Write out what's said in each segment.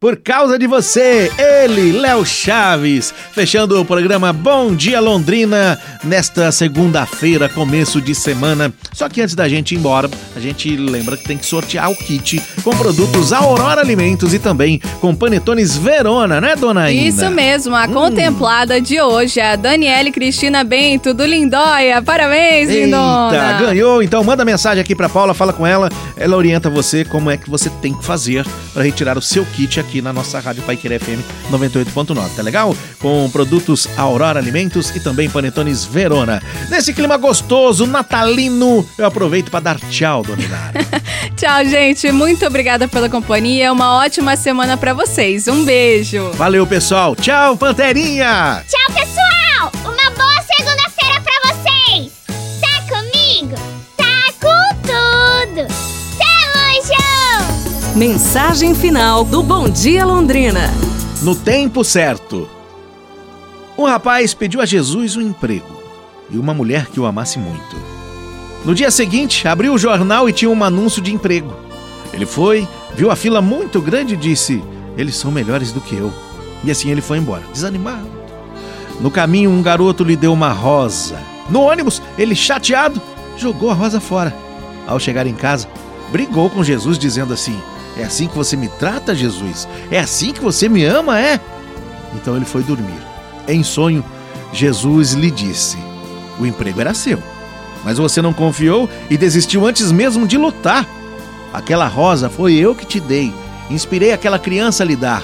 por causa de você, ele, Léo Chaves, fechando o programa Bom Dia Londrina nesta segunda-feira, começo de semana. Só que antes da gente ir embora, a gente lembra que tem que sortear o kit com produtos Aurora Alimentos e também com panetones Verona, né, dona Ina? Isso mesmo, a hum. contemplada de hoje é a Daniele Cristina Bento do Lindóia. Parabéns, Eita, lindona! ganhou. Então manda mensagem aqui pra Paula, fala com ela, ela orienta você como é que você tem que fazer para retirar o seu kit aqui aqui na nossa Rádio Paiquerê FM 98.9, tá legal? Com produtos Aurora Alimentos e também Panetones Verona. Nesse clima gostoso, natalino, eu aproveito para dar tchau, Dona Inara. tchau, gente. Muito obrigada pela companhia. Uma ótima semana para vocês. Um beijo. Valeu, pessoal. Tchau, Panterinha. Tchau, pessoal. Mensagem final do Bom Dia Londrina. No tempo certo. Um rapaz pediu a Jesus um emprego e uma mulher que o amasse muito. No dia seguinte, abriu o jornal e tinha um anúncio de emprego. Ele foi, viu a fila muito grande e disse: Eles são melhores do que eu. E assim ele foi embora, desanimado. No caminho, um garoto lhe deu uma rosa. No ônibus, ele, chateado, jogou a rosa fora. Ao chegar em casa, brigou com Jesus, dizendo assim: é assim que você me trata, Jesus? É assim que você me ama, é? Então ele foi dormir. Em sonho, Jesus lhe disse: O emprego era seu, mas você não confiou e desistiu antes mesmo de lutar. Aquela rosa foi eu que te dei. Inspirei aquela criança a lhe dar.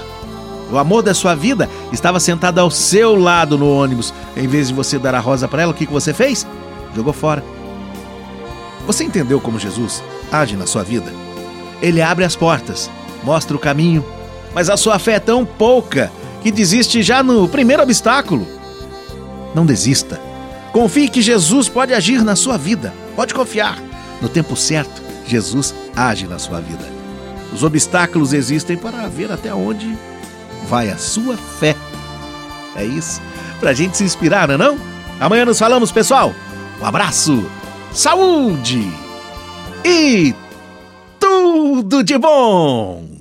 O amor da sua vida estava sentado ao seu lado no ônibus. Em vez de você dar a rosa para ela, o que você fez? Jogou fora. Você entendeu como Jesus age na sua vida? Ele abre as portas, mostra o caminho, mas a sua fé é tão pouca que desiste já no primeiro obstáculo. Não desista. Confie que Jesus pode agir na sua vida. Pode confiar. No tempo certo, Jesus age na sua vida. Os obstáculos existem para ver até onde vai a sua fé. É isso. Pra gente se inspirar, não é não? Amanhã nos falamos, pessoal. Um abraço, saúde e tudo de bom!